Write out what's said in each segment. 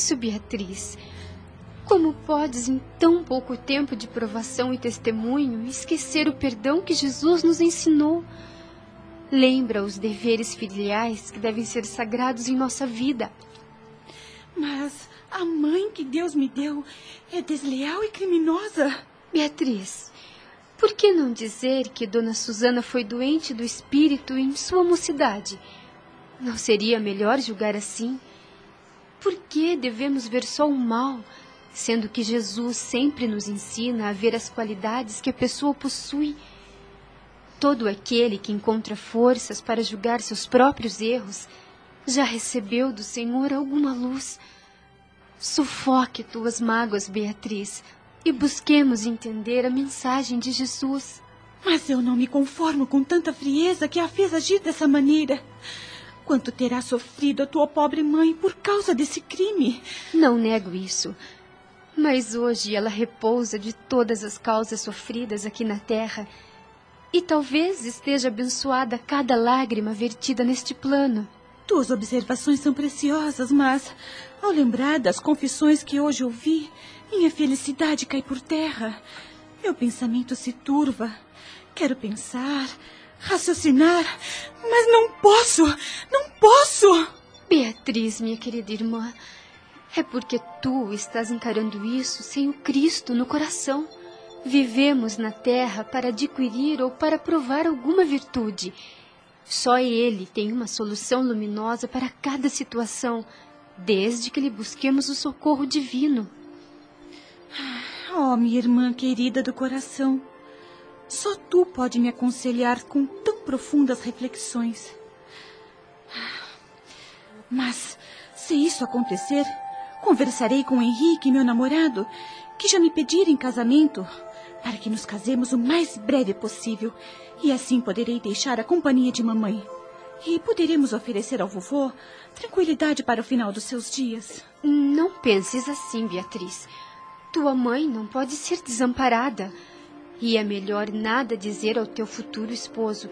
Isso, Beatriz. Como podes, em tão pouco tempo de provação e testemunho, esquecer o perdão que Jesus nos ensinou? Lembra os deveres filiais que devem ser sagrados em nossa vida. Mas a mãe que Deus me deu é desleal e criminosa. Beatriz, por que não dizer que Dona Susana foi doente do espírito em sua mocidade? Não seria melhor julgar assim? Por que devemos ver só o mal, sendo que Jesus sempre nos ensina a ver as qualidades que a pessoa possui? Todo aquele que encontra forças para julgar seus próprios erros já recebeu do Senhor alguma luz. Sufoque tuas mágoas, Beatriz, e busquemos entender a mensagem de Jesus. Mas eu não me conformo com tanta frieza que a fez agir dessa maneira. Quanto terá sofrido a tua pobre mãe por causa desse crime? Não nego isso. Mas hoje ela repousa de todas as causas sofridas aqui na terra. E talvez esteja abençoada cada lágrima vertida neste plano. Tuas observações são preciosas, mas ao lembrar das confissões que hoje ouvi, minha felicidade cai por terra. Meu pensamento se turva. Quero pensar, raciocinar, mas não posso, não posso. Beatriz, minha querida irmã, é porque tu estás encarando isso sem o Cristo no coração. Vivemos na terra para adquirir ou para provar alguma virtude. Só Ele tem uma solução luminosa para cada situação, desde que lhe busquemos o socorro divino. Oh, minha irmã querida do coração, só tu pode me aconselhar com tão profundas reflexões. Mas, se isso acontecer, conversarei com Henrique, meu namorado, que já me pediram em casamento, para que nos casemos o mais breve possível, e assim poderei deixar a companhia de mamãe. E poderemos oferecer ao vovô tranquilidade para o final dos seus dias. Não penses assim, Beatriz. Tua mãe não pode ser desamparada. E é melhor nada dizer ao teu futuro esposo,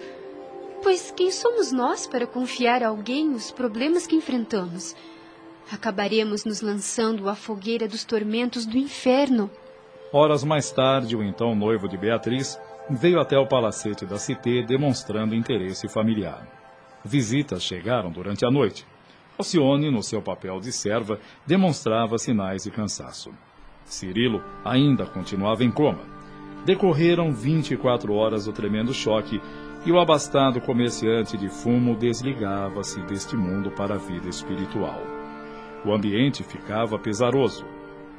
pois quem somos nós para confiar a alguém os problemas que enfrentamos? Acabaremos nos lançando à fogueira dos tormentos do inferno. Horas mais tarde, o então noivo de Beatriz veio até o palacete da Cité demonstrando interesse familiar. Visitas chegaram durante a noite. Alcione, no seu papel de serva, demonstrava sinais de cansaço. Cirilo ainda continuava em coma. Decorreram 24 horas do tremendo choque e o abastado comerciante de fumo desligava-se deste mundo para a vida espiritual. O ambiente ficava pesaroso.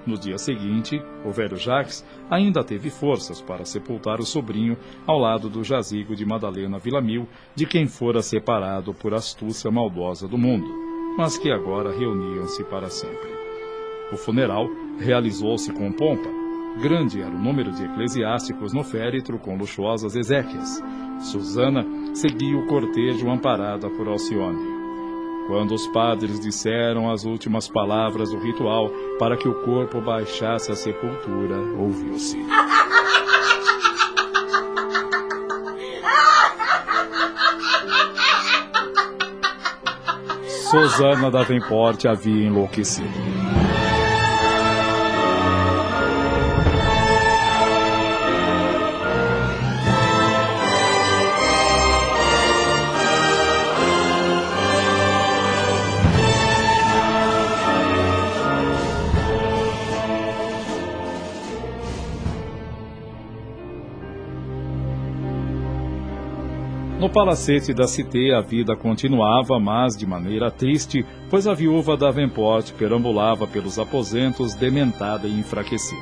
No dia seguinte, o velho Jacques ainda teve forças para sepultar o sobrinho ao lado do jazigo de Madalena Villamil, de quem fora separado por astúcia maldosa do mundo, mas que agora reuniam-se para sempre. O funeral realizou-se com pompa. Grande era o número de eclesiásticos no féretro com luxuosas exéquias. Susana seguia o cortejo amparada por Alcione. Quando os padres disseram as últimas palavras do ritual para que o corpo baixasse à sepultura, ouviu-se. Susana Davenport havia enlouquecido. No palacete da Cité a vida continuava, mas de maneira triste, pois a viúva Davenport perambulava pelos aposentos dementada e enfraquecida.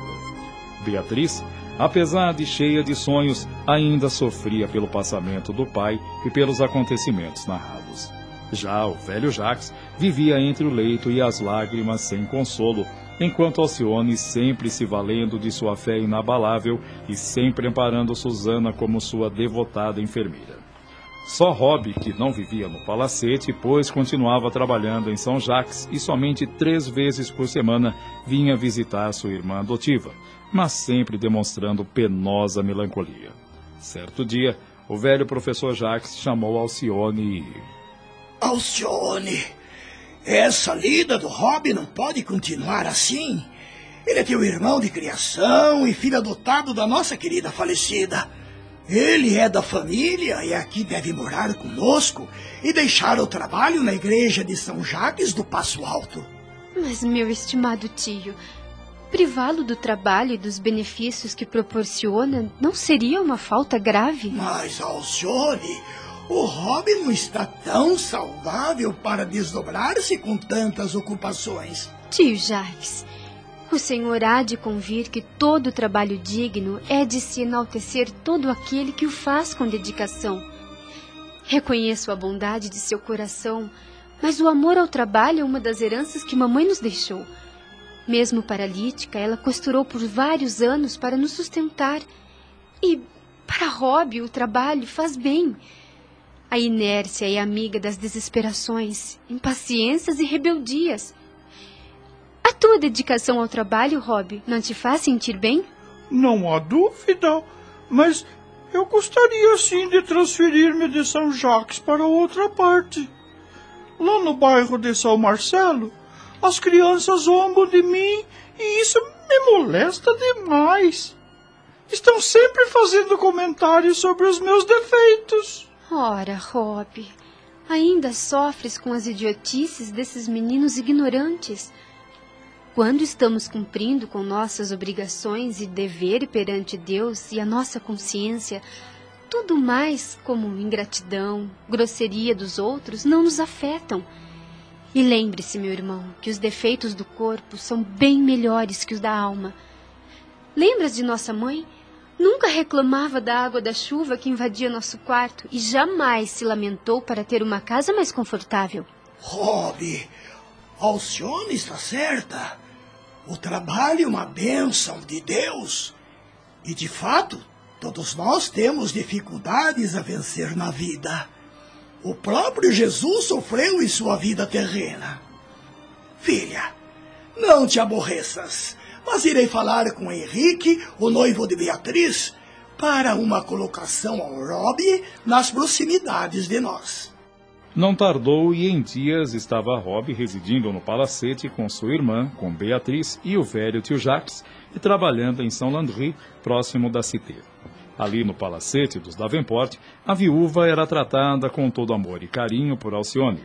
Beatriz Apesar de cheia de sonhos, ainda sofria pelo passamento do pai e pelos acontecimentos narrados. Já o velho Jacques vivia entre o leito e as lágrimas sem consolo, enquanto Alcione, sempre se valendo de sua fé inabalável e sempre amparando Susana como sua devotada enfermeira. Só Rob, que não vivia no palacete, pois continuava trabalhando em São Jacques e somente três vezes por semana vinha visitar sua irmã adotiva, mas sempre demonstrando penosa melancolia. Certo dia, o velho professor Jacques chamou Alcione e... Alcione, essa lida do Rob não pode continuar assim. Ele é teu irmão de criação e filho adotado da nossa querida falecida. Ele é da família e aqui deve morar conosco e deixar o trabalho na igreja de São Jacques do Passo Alto. Mas, meu estimado tio, privá-lo do trabalho e dos benefícios que proporciona não seria uma falta grave? Mas, Alcione, o Robin não está tão saudável para desdobrar-se com tantas ocupações. Tio Jacques, o Senhor há de convir que todo trabalho digno é de se enaltecer todo aquele que o faz com dedicação. Reconheço a bondade de seu coração, mas o amor ao trabalho é uma das heranças que mamãe nos deixou. Mesmo paralítica, ela costurou por vários anos para nos sustentar. E para Rob, o trabalho faz bem. A inércia é amiga das desesperações, impaciências e rebeldias. A tua dedicação ao trabalho, Rob, não te faz sentir bem? Não há dúvida, mas eu gostaria sim de transferir-me de São Jacques para outra parte. Lá no bairro de São Marcelo, as crianças zombam de mim e isso me molesta demais. Estão sempre fazendo comentários sobre os meus defeitos. Ora, Rob, ainda sofres com as idiotices desses meninos ignorantes. Quando estamos cumprindo com nossas obrigações e dever perante Deus e a nossa consciência, tudo mais, como ingratidão, grosseria dos outros, não nos afetam. E lembre-se, meu irmão, que os defeitos do corpo são bem melhores que os da alma. Lembras de nossa mãe? Nunca reclamava da água da chuva que invadia nosso quarto e jamais se lamentou para ter uma casa mais confortável. Rob, Alcione está certa. O trabalho é uma bênção de Deus. E de fato, todos nós temos dificuldades a vencer na vida. O próprio Jesus sofreu em sua vida terrena. Filha, não te aborreças, mas irei falar com Henrique, o noivo de Beatriz, para uma colocação ao Rob nas proximidades de nós. Não tardou e em dias estava Rob residindo no palacete com sua irmã, com Beatriz e o velho tio Jacques, e trabalhando em São Landry, próximo da Cité. Ali no palacete dos Davenport, a viúva era tratada com todo amor e carinho por Alcione.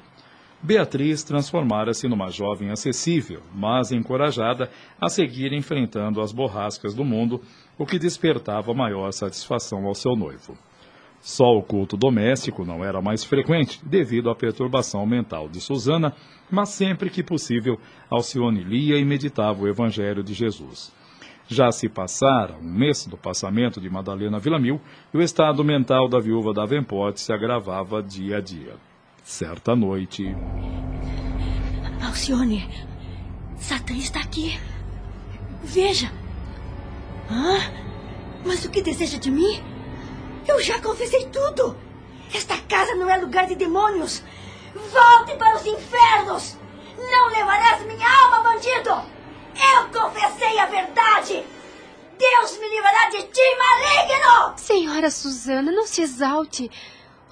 Beatriz transformara-se numa jovem acessível, mas encorajada a seguir enfrentando as borrascas do mundo, o que despertava maior satisfação ao seu noivo. Só o culto doméstico não era mais frequente, devido à perturbação mental de Susana, mas sempre que possível, Alcione lia e meditava o Evangelho de Jesus. Já se passara um mês do passamento de Madalena Villamil e o estado mental da viúva da Venport se agravava dia a dia. Certa noite. Alcione, Satã está aqui. Veja. Ah, mas o que deseja de mim? Eu já confessei tudo. Esta casa não é lugar de demônios. Volte para os infernos. Não levarás minha alma, bandido. Eu confessei a verdade. Deus me livrará de ti, maligno! Senhora Susana, não se exalte.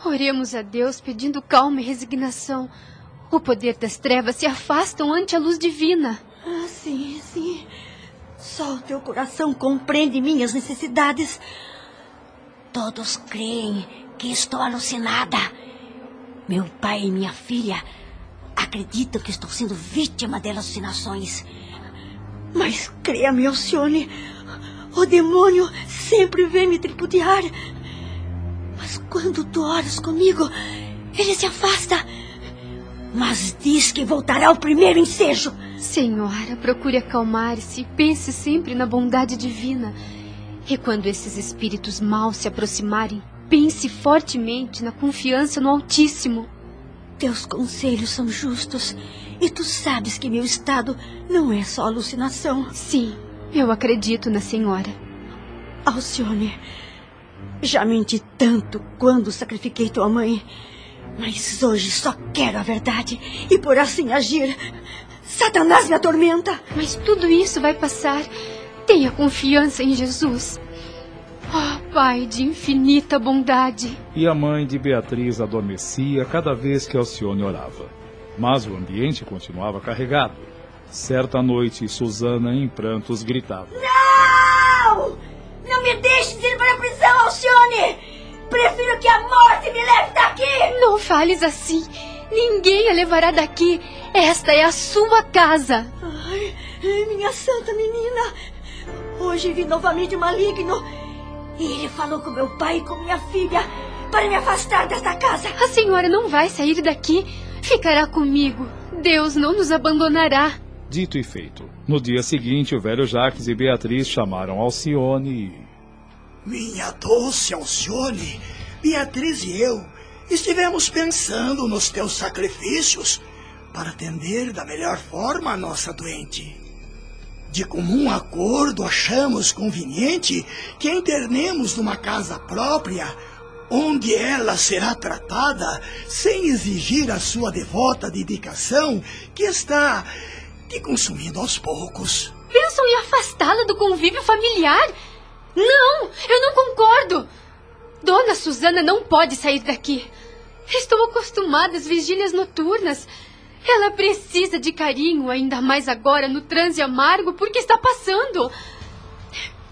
Oremos a Deus pedindo calma e resignação. O poder das trevas se afastam ante a luz divina. Ah, sim, sim. Só o teu coração compreende minhas necessidades. Todos creem que estou alucinada. Meu pai e minha filha acreditam que estou sendo vítima de alucinações. Mas creia-me, Alcione, o demônio sempre vem me tripudiar. Mas quando tu oras comigo, ele se afasta. Mas diz que voltará ao primeiro ensejo. Senhora, procure acalmar-se e pense sempre na bondade divina. E quando esses espíritos maus se aproximarem, pense fortemente na confiança no Altíssimo. Teus conselhos são justos. E tu sabes que meu estado não é só alucinação. Sim, eu acredito na senhora. Alcione, já menti tanto quando sacrifiquei tua mãe. Mas hoje só quero a verdade. E por assim agir, Satanás me atormenta. Mas tudo isso vai passar. Tenha confiança em Jesus. Oh, Pai de infinita bondade. E a mãe de Beatriz adormecia cada vez que Alcione orava. Mas o ambiente continuava carregado. Certa noite, Susana, em prantos, gritava: Não! Não me deixes ir para a prisão, Alcione! Prefiro que a morte me leve daqui! Não fales assim! Ninguém a levará daqui! Esta é a sua casa! Ai, minha santa menina! Hoje vi novamente o maligno. E ele falou com meu pai e com minha filha para me afastar desta casa. A senhora não vai sair daqui. Ficará comigo. Deus não nos abandonará. Dito e feito. No dia seguinte, o velho Jacques e Beatriz chamaram Alcione e... Minha doce Alcione, Beatriz e eu estivemos pensando nos teus sacrifícios para atender da melhor forma a nossa doente. De comum acordo, achamos conveniente que a internemos numa casa própria onde ela será tratada sem exigir a sua devota dedicação que está te consumindo aos poucos. Pensam em afastá-la do convívio familiar? Não, eu não concordo. Dona Susana não pode sair daqui. Estou acostumada às vigílias noturnas. Ela precisa de carinho, ainda mais agora no transe amargo porque está passando.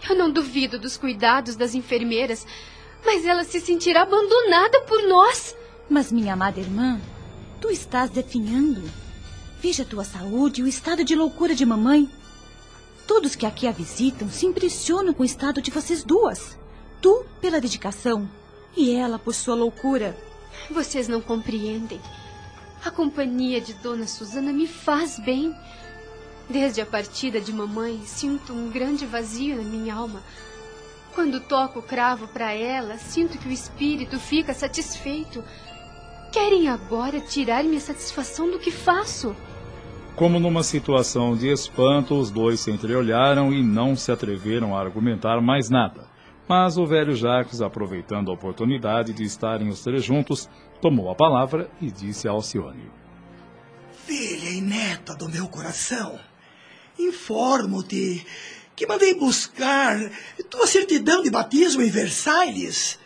Eu não duvido dos cuidados das enfermeiras, mas ela se sentirá abandonada por nós. Mas, minha amada irmã, tu estás definhando. Veja a tua saúde e o estado de loucura de mamãe. Todos que aqui a visitam se impressionam com o estado de vocês duas. Tu pela dedicação e ela por sua loucura. Vocês não compreendem. A companhia de Dona Susana me faz bem. Desde a partida de mamãe, sinto um grande vazio na minha alma. Quando toco o cravo para ela, sinto que o espírito fica satisfeito. Querem agora tirar-me a satisfação do que faço. Como numa situação de espanto, os dois se entreolharam e não se atreveram a argumentar mais nada. Mas o velho Jacques, aproveitando a oportunidade de estarem os três juntos, tomou a palavra e disse a Alcione: Filha e neta do meu coração, informo-te que mandei buscar tua certidão de batismo em Versalhes,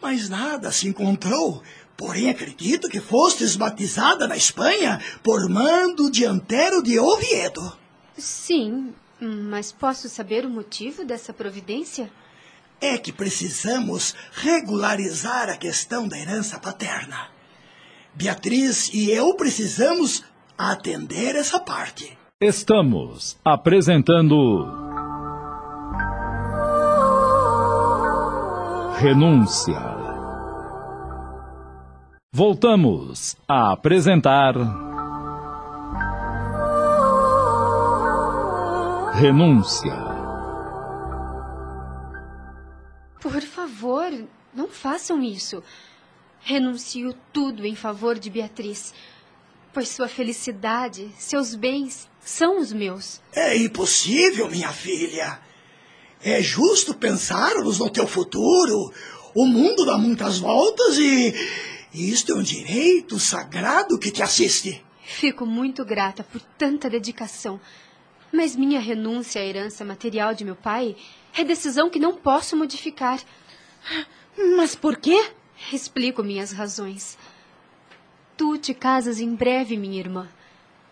mas nada se encontrou. Porém, acredito que fostes batizada na Espanha por mando dianteiro de Oviedo. Sim, mas posso saber o motivo dessa providência? É que precisamos regularizar a questão da herança paterna. Beatriz e eu precisamos atender essa parte. Estamos apresentando. Renúncia. Voltamos a apresentar. Renúncia. Não façam isso. Renuncio tudo em favor de Beatriz, pois sua felicidade, seus bens são os meus. É impossível, minha filha. É justo pensarmos no teu futuro. O mundo dá muitas voltas e isto é um direito sagrado que te assiste. Fico muito grata por tanta dedicação. Mas minha renúncia à herança material de meu pai é decisão que não posso modificar. Mas por quê? Explico minhas razões. Tu te casas em breve, minha irmã.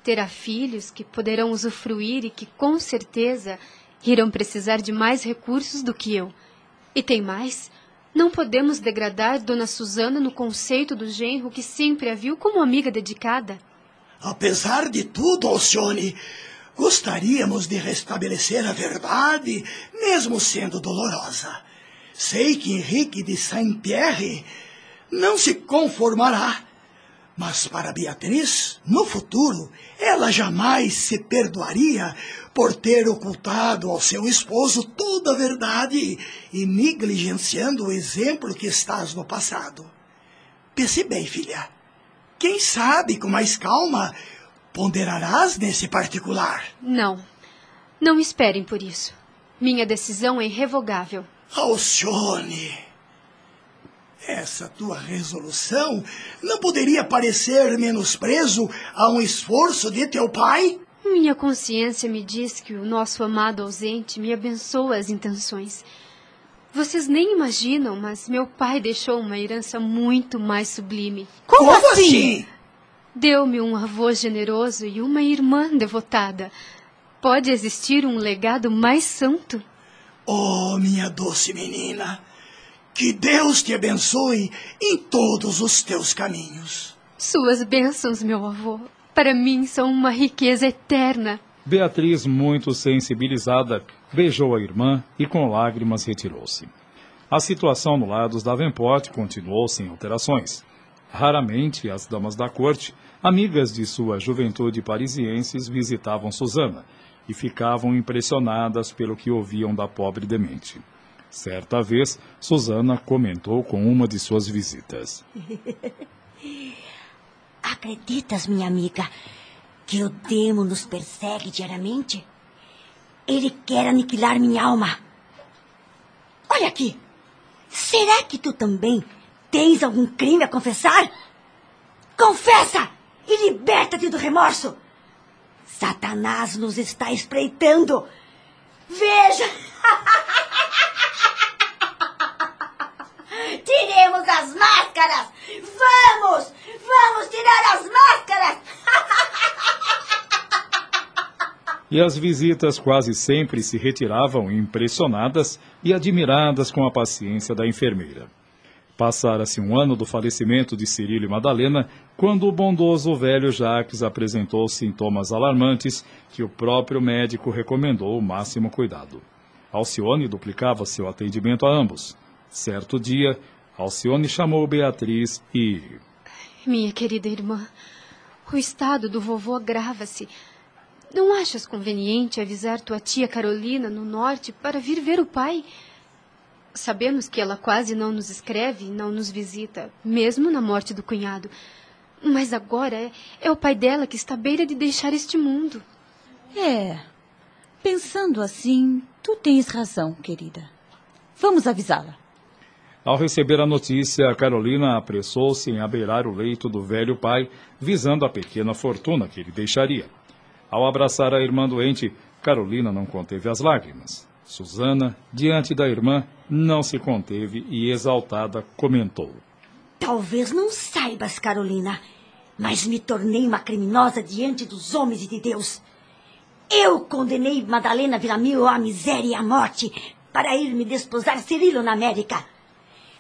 Terá filhos que poderão usufruir e que, com certeza, irão precisar de mais recursos do que eu. E tem mais. Não podemos degradar Dona Susana no conceito do genro que sempre a viu como amiga dedicada. Apesar de tudo, Alcione, gostaríamos de restabelecer a verdade, mesmo sendo dolorosa. Sei que Henrique de Saint-Pierre não se conformará, Mas para Beatriz, no futuro, ela jamais se perdoaria por ter ocultado ao seu esposo toda a verdade e negligenciando o exemplo que estás no passado. Pense bem, filha. Quem sabe com mais calma ponderarás nesse particular? Não. Não esperem por isso. Minha decisão é irrevogável. Alcione, essa tua resolução não poderia parecer menosprezo a um esforço de teu pai? Minha consciência me diz que o nosso amado ausente me abençoa as intenções. Vocês nem imaginam, mas meu pai deixou uma herança muito mais sublime. Como, Como assim? assim? Deu-me um avô generoso e uma irmã devotada. Pode existir um legado mais santo? Oh, minha doce menina, que Deus te abençoe em todos os teus caminhos. Suas bênçãos, meu avô, para mim são uma riqueza eterna. Beatriz, muito sensibilizada, beijou a irmã e com lágrimas retirou-se. A situação no lado dos Davenport continuou sem alterações. Raramente as damas da corte, amigas de sua juventude parisienses, visitavam Susana e ficavam impressionadas pelo que ouviam da pobre demente. Certa vez, Susana comentou com uma de suas visitas. Acreditas, minha amiga, que o demo nos persegue diariamente? Ele quer aniquilar minha alma. Olha aqui. Será que tu também tens algum crime a confessar? Confessa e liberta-te do remorso. Satanás nos está espreitando. Veja! Tiremos as máscaras! Vamos! Vamos tirar as máscaras! e as visitas quase sempre se retiravam impressionadas e admiradas com a paciência da enfermeira. Passara-se um ano do falecimento de Cirilo e Madalena, quando o bondoso velho Jacques apresentou sintomas alarmantes que o próprio médico recomendou o máximo cuidado. Alcione duplicava seu atendimento a ambos. Certo dia, Alcione chamou Beatriz e. Minha querida irmã, o estado do vovô agrava-se. Não achas conveniente avisar tua tia Carolina no norte para vir ver o pai? Sabemos que ela quase não nos escreve, não nos visita, mesmo na morte do cunhado. Mas agora é, é o pai dela que está à beira de deixar este mundo. É. Pensando assim, tu tens razão, querida. Vamos avisá-la. Ao receber a notícia, Carolina apressou-se em abeirar o leito do velho pai, visando a pequena fortuna que ele deixaria. Ao abraçar a irmã doente, Carolina não conteve as lágrimas. Susana, diante da irmã, não se conteve e, exaltada, comentou: Talvez não saibas, Carolina, mas me tornei uma criminosa diante dos homens e de Deus. Eu condenei Madalena Villamil à miséria e à morte para ir me desposar Cirilo na América.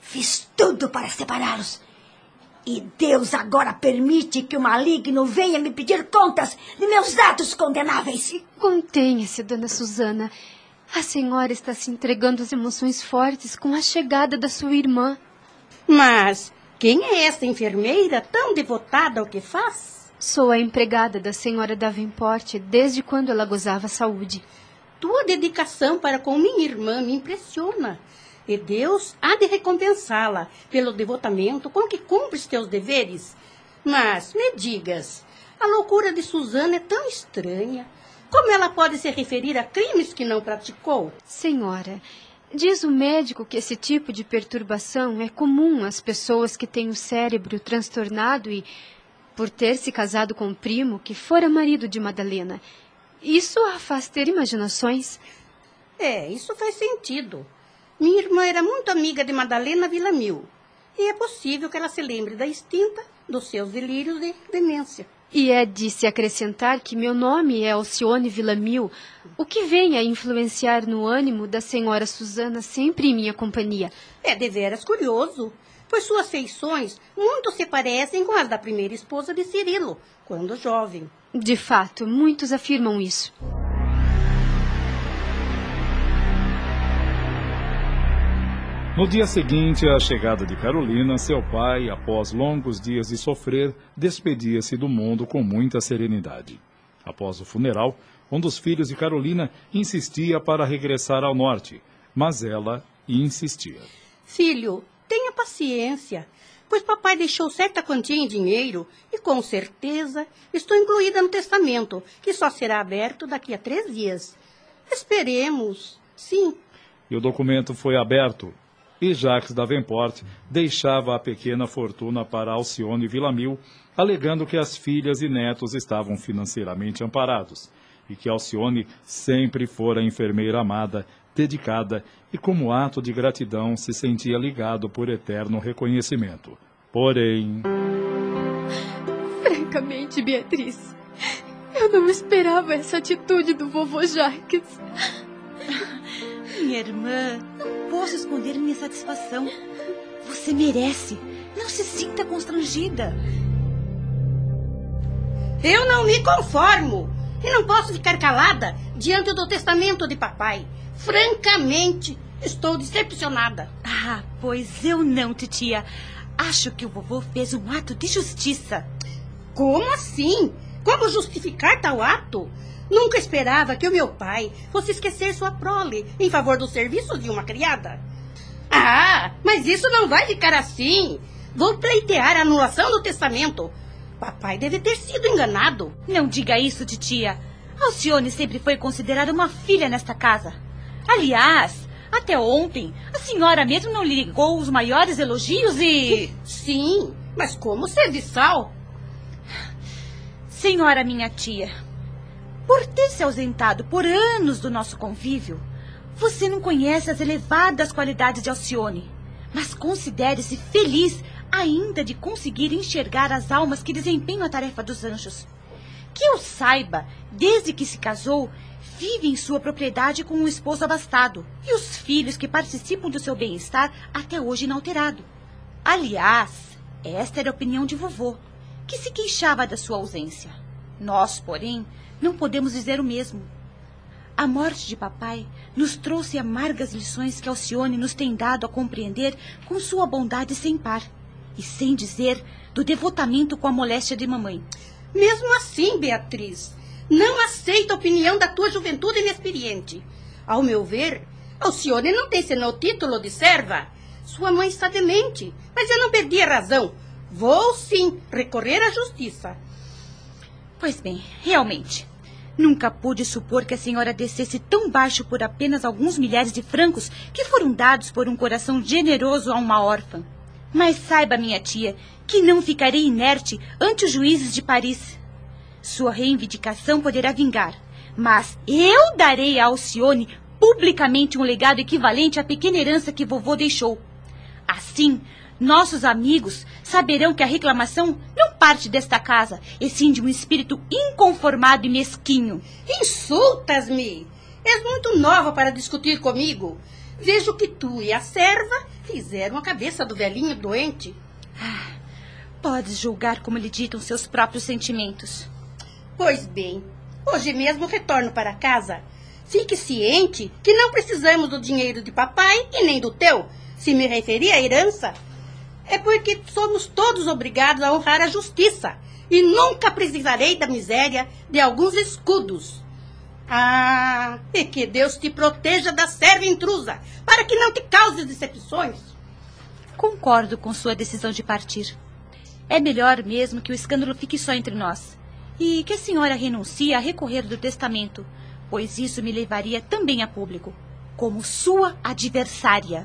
Fiz tudo para separá-los. E Deus agora permite que o maligno venha me pedir contas de meus atos condenáveis. Contenha-se, dona Susana. A senhora está se entregando às emoções fortes com a chegada da sua irmã. Mas quem é essa enfermeira tão devotada ao que faz? Sou a empregada da senhora Davenport desde quando ela gozava saúde. Tua dedicação para com minha irmã me impressiona e Deus há de recompensá-la pelo devotamento com que cumpres teus deveres. Mas me digas, a loucura de Susana é tão estranha. Como ela pode se referir a crimes que não praticou? Senhora, diz o médico que esse tipo de perturbação é comum às pessoas que têm o cérebro transtornado e, por ter se casado com o primo que fora marido de Madalena, isso a faz ter imaginações. É, isso faz sentido. Minha irmã era muito amiga de Madalena Villamil. E é possível que ela se lembre da extinta dos seus delírios de demência. E é de se acrescentar que meu nome é Alcione Villamil, o que vem a influenciar no ânimo da senhora Susana sempre em minha companhia. É deveras curioso, pois suas feições muito se parecem com as da primeira esposa de Cirilo, quando jovem. De fato, muitos afirmam isso. No dia seguinte à chegada de Carolina, seu pai, após longos dias de sofrer, despedia-se do mundo com muita serenidade. Após o funeral, um dos filhos de Carolina insistia para regressar ao norte, mas ela insistia. Filho, tenha paciência, pois papai deixou certa quantia em dinheiro e com certeza estou incluída no testamento, que só será aberto daqui a três dias. Esperemos, sim. E o documento foi aberto e Jacques Davenport deixava a pequena fortuna para Alcione Villamil, alegando que as filhas e netos estavam financeiramente amparados e que Alcione sempre fora enfermeira amada, dedicada e, como ato de gratidão, se sentia ligado por eterno reconhecimento. Porém. Francamente, Beatriz, eu não esperava essa atitude do vovô Jacques. Minha irmã, não posso esconder minha satisfação. Você merece. Não se sinta constrangida. Eu não me conformo. E não posso ficar calada diante do testamento de papai. Francamente, estou decepcionada. Ah, pois eu não, titia. Acho que o vovô fez um ato de justiça. Como assim? Como justificar tal ato? Nunca esperava que o meu pai fosse esquecer sua prole em favor do serviço de uma criada. Ah, mas isso não vai ficar assim. Vou pleitear a anulação do testamento. Papai deve ter sido enganado. Não diga isso, titia. Alcione sempre foi considerada uma filha nesta casa. Aliás, até ontem, a senhora mesmo não lhe ligou os maiores elogios e. Sim, mas como serviçal? Senhora minha tia, por ter se ausentado por anos do nosso convívio, você não conhece as elevadas qualidades de Alcione, mas considere-se feliz ainda de conseguir enxergar as almas que desempenham a tarefa dos anjos. Que eu saiba, desde que se casou, vive em sua propriedade com um esposo abastado e os filhos que participam do seu bem-estar até hoje inalterado. Aliás, esta era a opinião de vovô, que se queixava da sua ausência. Nós, porém, não podemos dizer o mesmo. A morte de papai nos trouxe amargas lições que Alcione nos tem dado a compreender com sua bondade sem par. E sem dizer do devotamento com a moléstia de mamãe. Mesmo assim, Beatriz, não aceito a opinião da tua juventude inexperiente. Ao meu ver, Alcione não tem senão título de serva. Sua mãe está demente, mas eu não perdi a razão. Vou sim recorrer à justiça. Pois bem, realmente, Nunca pude supor que a senhora descesse tão baixo por apenas alguns milhares de francos que foram dados por um coração generoso a uma órfã. Mas saiba, minha tia, que não ficarei inerte ante os juízes de Paris. Sua reivindicação poderá vingar, mas eu darei a Alcione publicamente um legado equivalente à pequena herança que vovô deixou. Assim, nossos amigos saberão que a reclamação não parte desta casa, e sim de um espírito inconformado e mesquinho. Insultas-me! És muito nova para discutir comigo. Vejo que tu e a serva fizeram a cabeça do velhinho doente. Ah, podes julgar como lhe ditam seus próprios sentimentos. Pois bem, hoje mesmo retorno para casa. Fique ciente que não precisamos do dinheiro de papai e nem do teu. Se me referir à herança, é porque somos todos obrigados a honrar a justiça e nunca precisarei da miséria de alguns escudos. Ah, e que Deus te proteja da serva intrusa, para que não te cause decepções. Concordo com sua decisão de partir. É melhor mesmo que o escândalo fique só entre nós. E que a senhora renuncie a recorrer do testamento, pois isso me levaria também a público, como sua adversária.